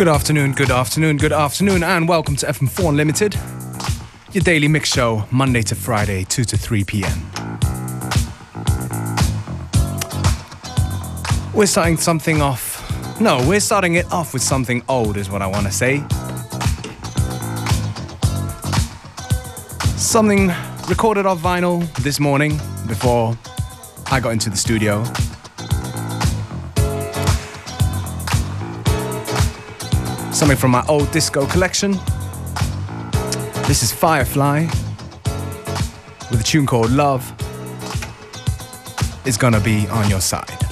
Good afternoon, good afternoon, good afternoon, and welcome to FM4 Unlimited, your daily mix show, Monday to Friday, 2 to 3 p.m. We're starting something off. No, we're starting it off with something old, is what I want to say. Something recorded off vinyl this morning before I got into the studio. Something from my old disco collection. This is Firefly with a tune called Love is gonna be on your side.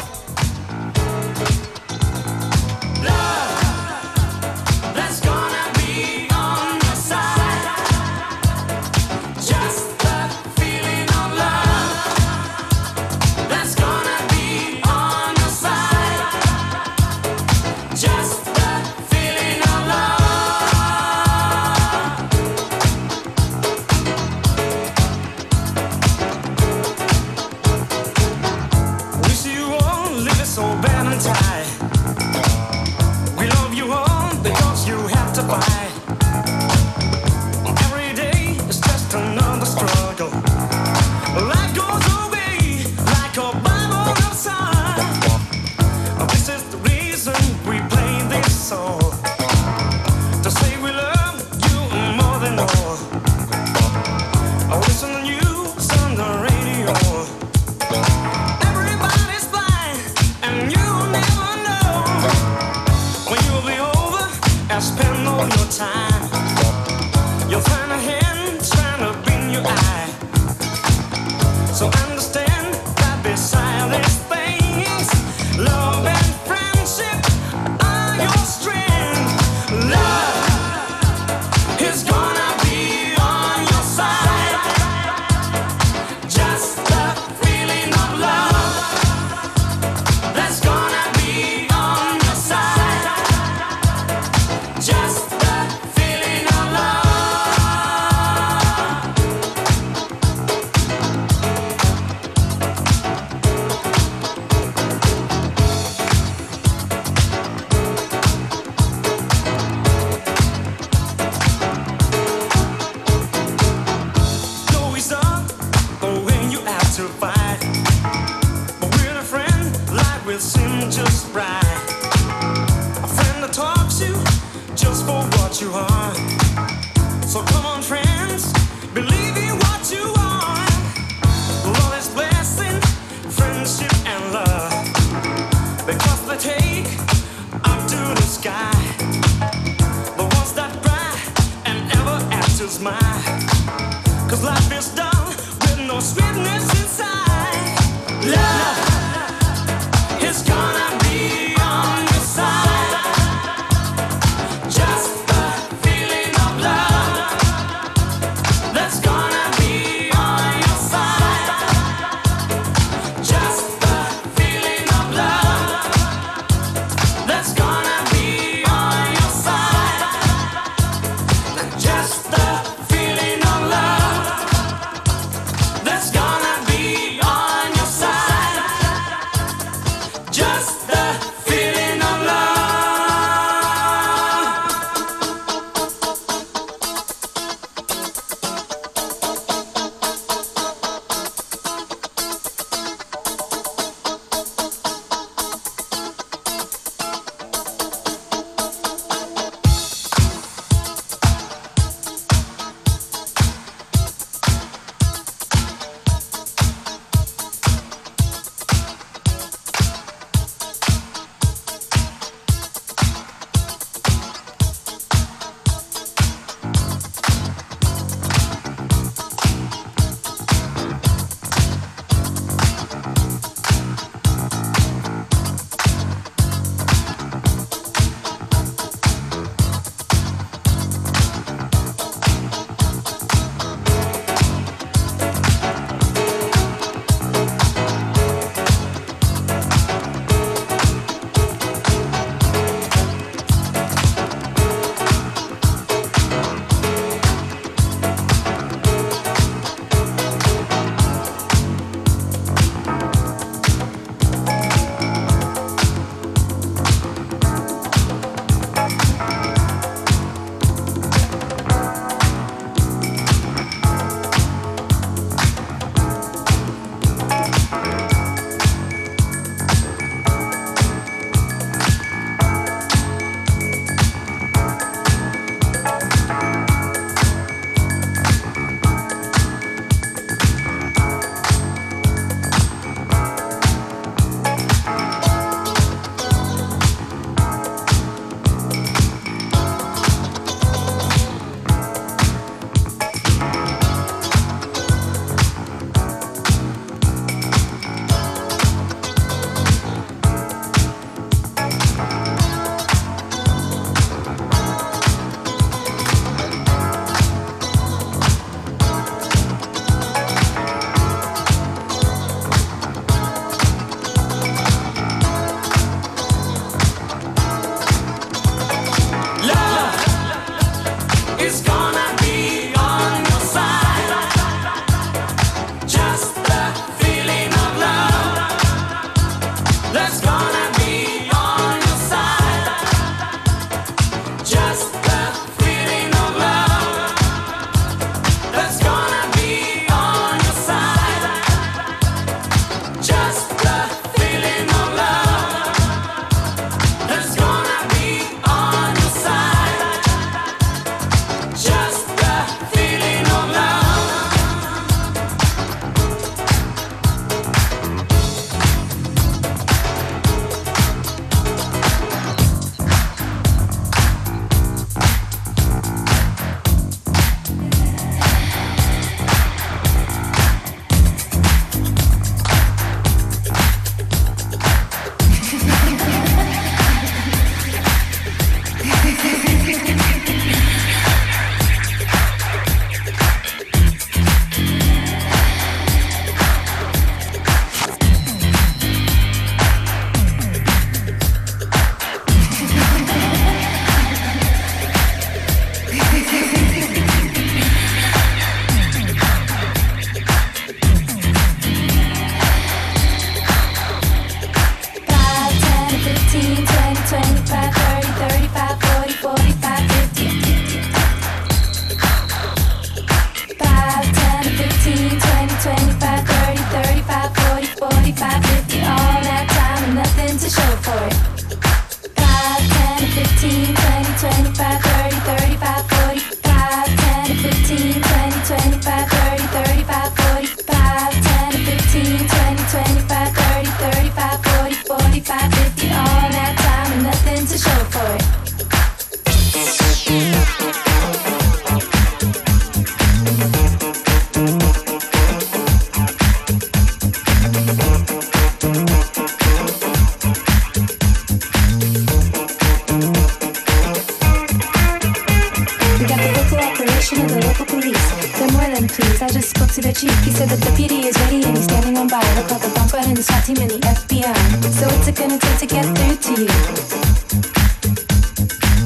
Look like a bumper in the SWAT team and the FBI. So what's it gonna take to get through to you?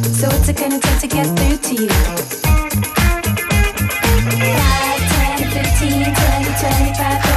So what's it gonna take to get through to you? 5, 10, 15, 20, 25,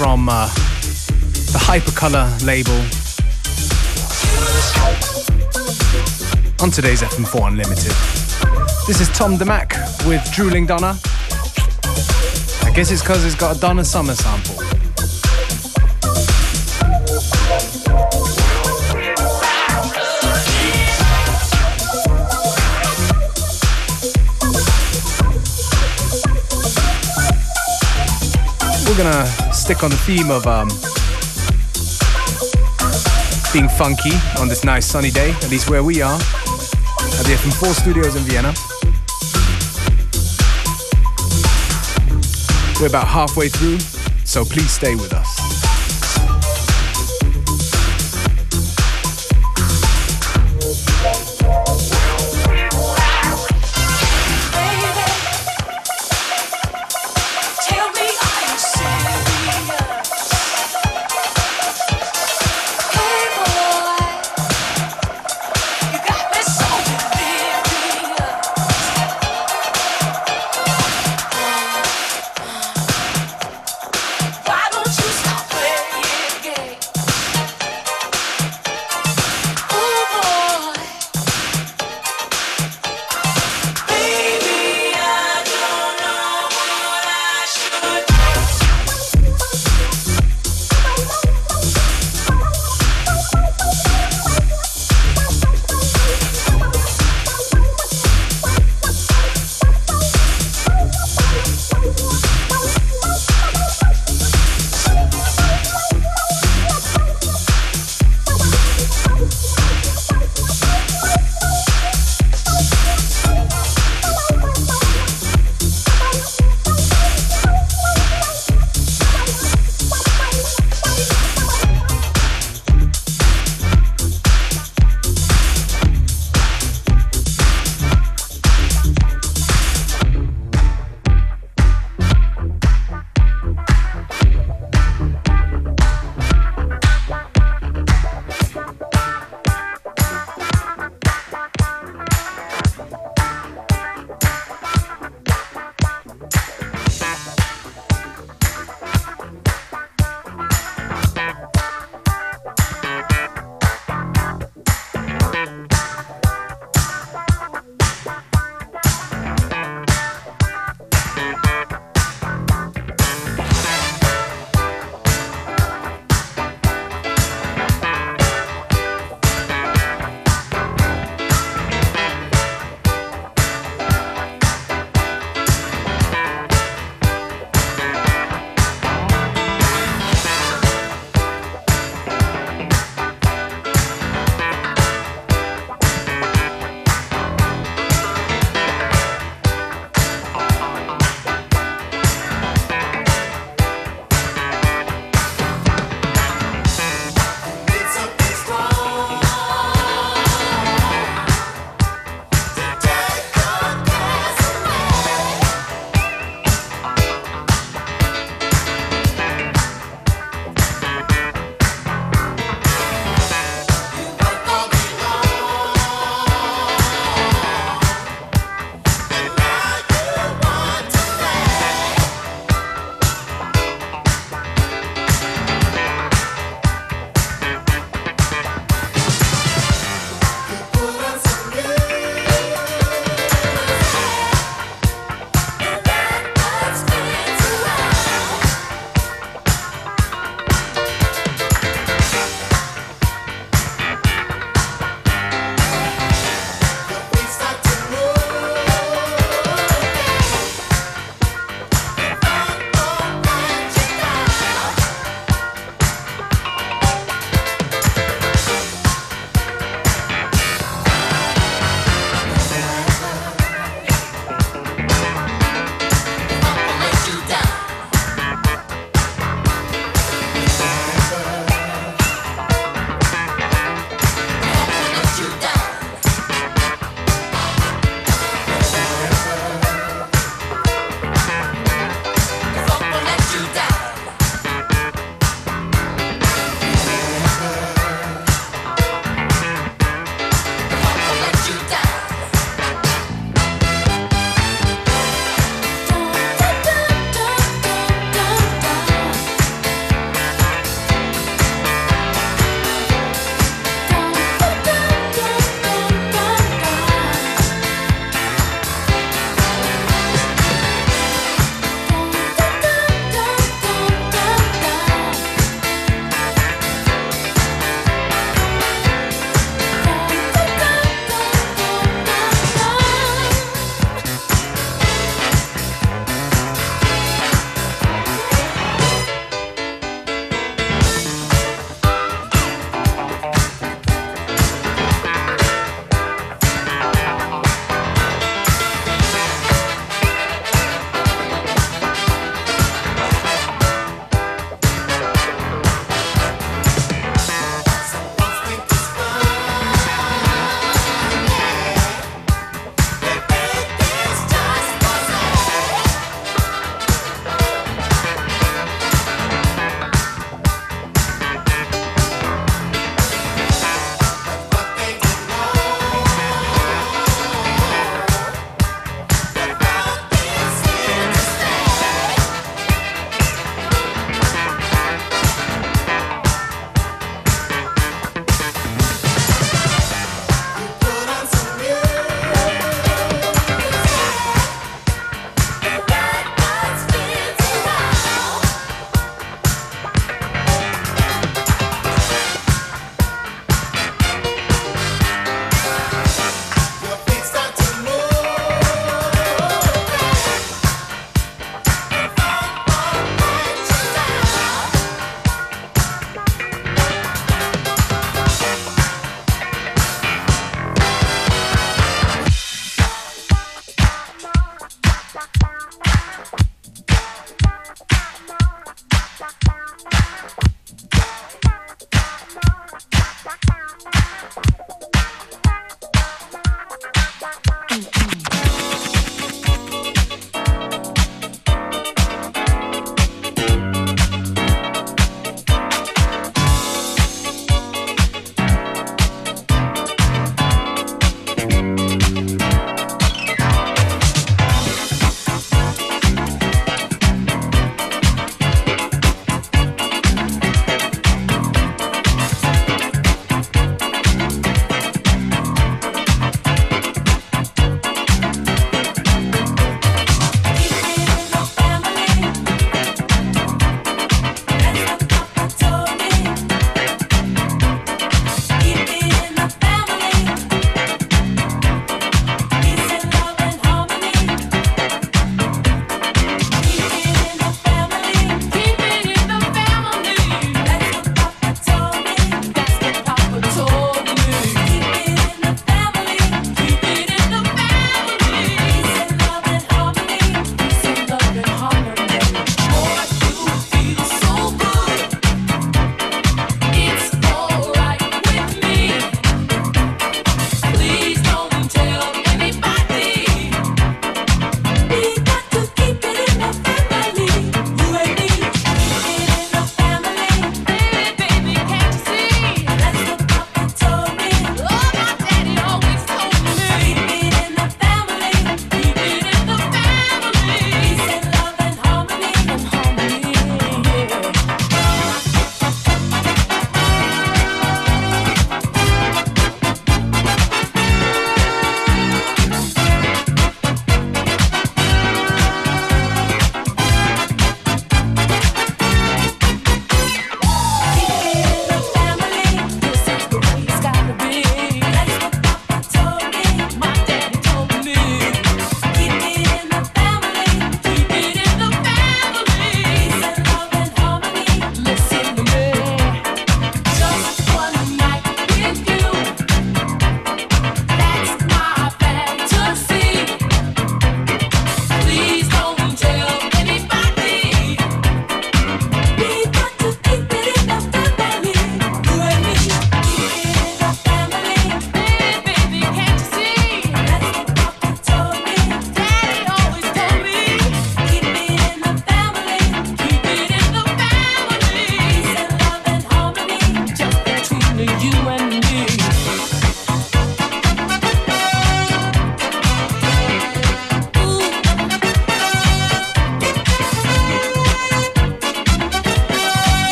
from uh, the Hypercolour label. On today's FM4 Unlimited. This is Tom DeMac with Drooling Donna. I guess it's because it's got a Donna Summer sample. we're gonna stick on the theme of um, being funky on this nice sunny day, at least where we are, at the FM4 studios in Vienna. We're about halfway through, so please stay with us.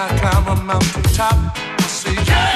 I climb a mountain top? I say, yes,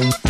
Bye.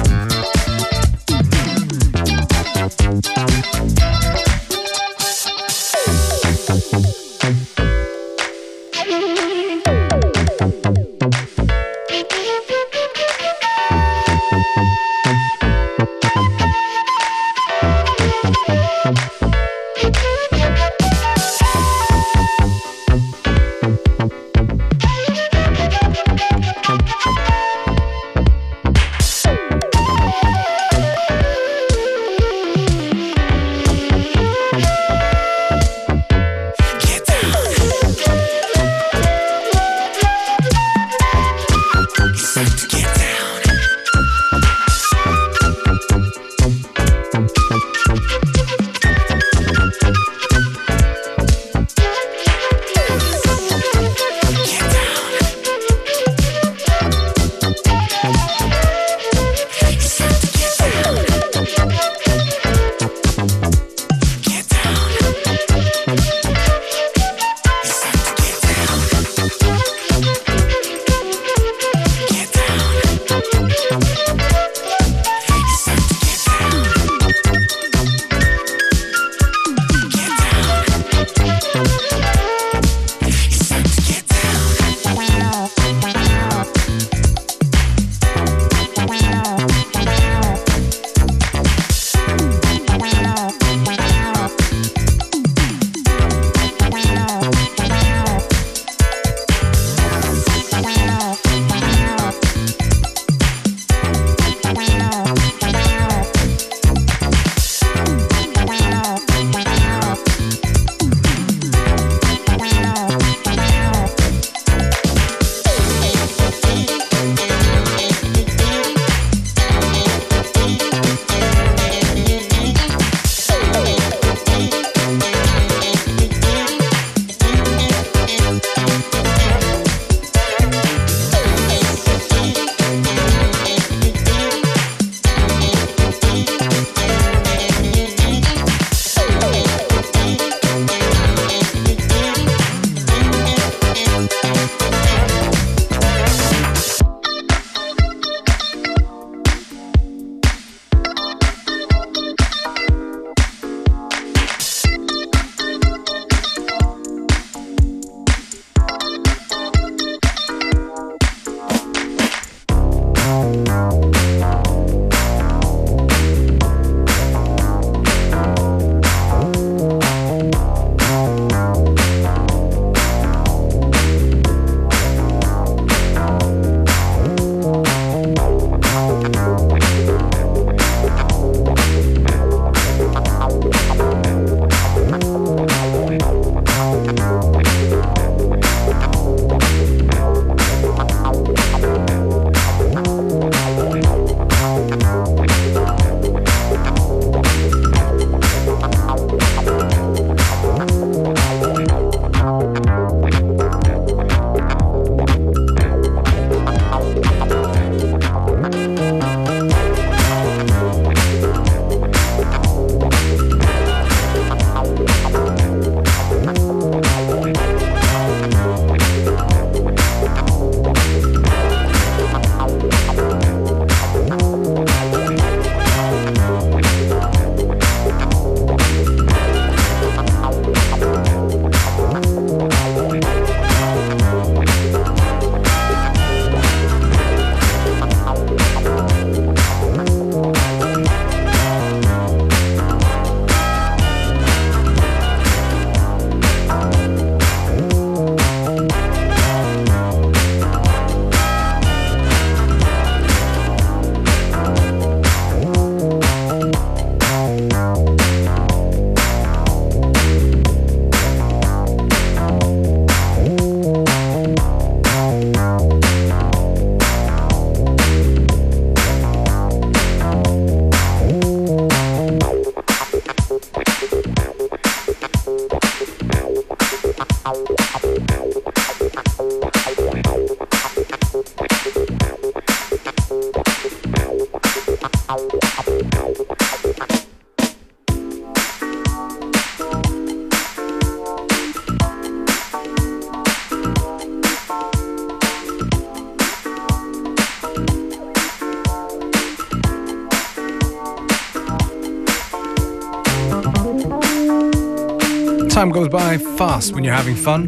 Time goes by fast when you're having fun.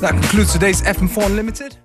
That concludes today's FM4 Unlimited.